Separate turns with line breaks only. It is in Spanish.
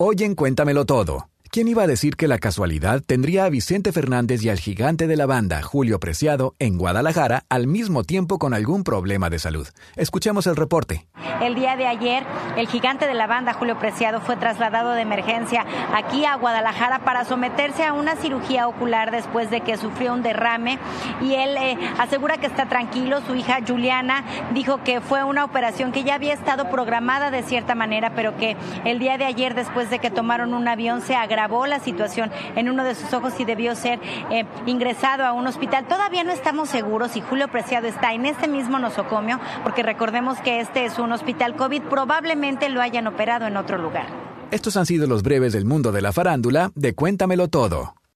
Hoy en Cuéntamelo Todo. ¿Quién iba a decir que la casualidad tendría a Vicente Fernández y al gigante de la banda, Julio Preciado, en Guadalajara al mismo tiempo con algún problema de salud? Escuchemos el reporte.
El día de ayer, el gigante de la banda, Julio Preciado, fue trasladado de emergencia aquí a Guadalajara para someterse a una cirugía ocular después de que sufrió un derrame y él eh, asegura que está tranquilo. Su hija Juliana dijo que fue una operación que ya había estado programada de cierta manera, pero que el día de ayer, después de que tomaron un avión, se agravó la situación en uno de sus ojos y debió ser eh, ingresado a un hospital. Todavía no estamos seguros si Julio Preciado está en este mismo nosocomio, porque recordemos que este es un COVID, probablemente lo hayan operado en otro lugar.
Estos han sido los breves del mundo de la farándula de Cuéntamelo Todo.